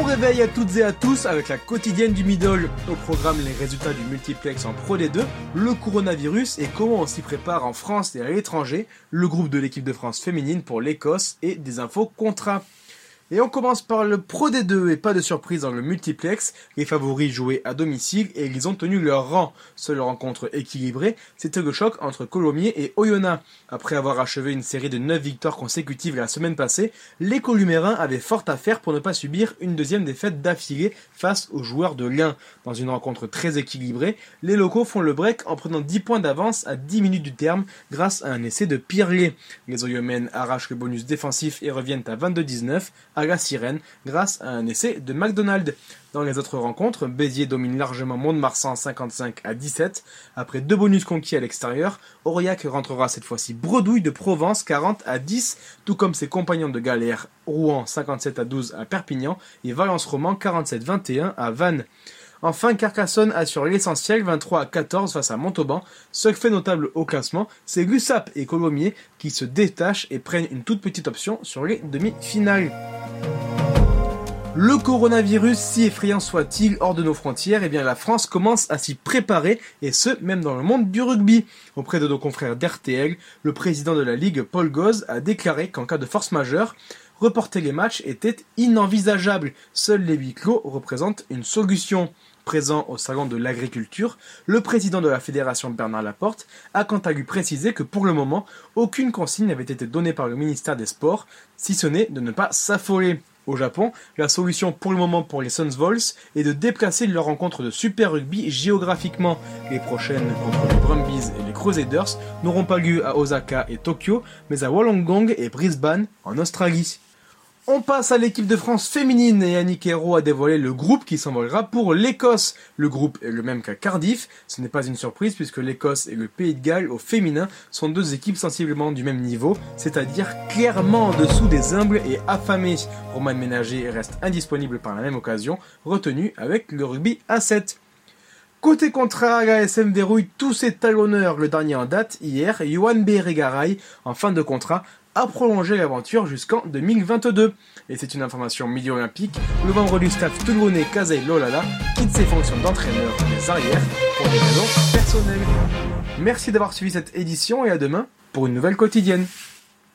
Bon réveil à toutes et à tous avec la quotidienne du middle. Au programme les résultats du multiplex en Pro D2, le coronavirus et comment on s'y prépare en France et à l'étranger, le groupe de l'équipe de France féminine pour l'Écosse et des infos contrats. Et on commence par le Pro D2 et pas de surprise dans le multiplex. Les favoris jouaient à domicile et ils ont tenu leur rang. Seule rencontre équilibrée, c'était le choc entre Colomiers et Oyonnax. Après avoir achevé une série de 9 victoires consécutives la semaine passée, les Columérins avaient fort à faire pour ne pas subir une deuxième défaite d'affilée face aux joueurs de Lyon. Dans une rencontre très équilibrée, les locaux font le break en prenant 10 points d'avance à 10 minutes du terme grâce à un essai de Pirlier. Les Oyomènes arrachent le bonus défensif et reviennent à 22-19 à la sirène grâce à un essai de McDonald. Dans les autres rencontres, Béziers domine largement Mont-de-Marsan 55 à 17. Après deux bonus conquis à l'extérieur, Aurillac rentrera cette fois-ci bredouille de Provence 40 à 10, tout comme ses compagnons de galère Rouen 57 à 12 à Perpignan et Valence-Roman 47-21 à Vannes. Enfin, Carcassonne assure l'essentiel 23 à 14 face à Montauban. Ce fait notable au classement, c'est Lussap et Colomiers qui se détachent et prennent une toute petite option sur les demi-finales. Le coronavirus, si effrayant soit-il hors de nos frontières, eh bien la France commence à s'y préparer, et ce, même dans le monde du rugby. Auprès de nos confrères d'RTL, le président de la Ligue, Paul Goz, a déclaré qu'en cas de force majeure, reporter les matchs était inenvisageable. Seuls les huis clos représentent une solution. Présent au salon de l'agriculture, le président de la fédération Bernard Laporte a quant à lui précisé que pour le moment, aucune consigne n'avait été donnée par le ministère des Sports, si ce n'est de ne pas s'affoler. Au Japon, la solution pour le moment pour les Suns Vols est de déplacer leur rencontre de Super Rugby géographiquement. Les prochaines contre les Brumbies et les Crusaders n'auront pas lieu à Osaka et Tokyo, mais à Wollongong et Brisbane en Australie. On passe à l'équipe de France féminine et Annick Hérault a dévoilé le groupe qui s'envolera pour l'Écosse. Le groupe est le même qu'à Cardiff, ce n'est pas une surprise puisque l'Écosse et le Pays de Galles au féminin sont deux équipes sensiblement du même niveau, c'est-à-dire clairement en dessous des humbles et affamés. Roman Ménager reste indisponible par la même occasion, retenu avec le rugby à 7. Côté contrat, la SM dérouille tous ses talonneurs. Le dernier en date, hier, Yohan Beregaray, en fin de contrat, a prolongé l'aventure jusqu'en 2022. Et c'est une information milieu olympique, le membre du staff toulonnais Kazay Lolala quitte ses fonctions d'entraîneur des arrières pour des raisons personnelles. Merci d'avoir suivi cette édition et à demain pour une nouvelle quotidienne.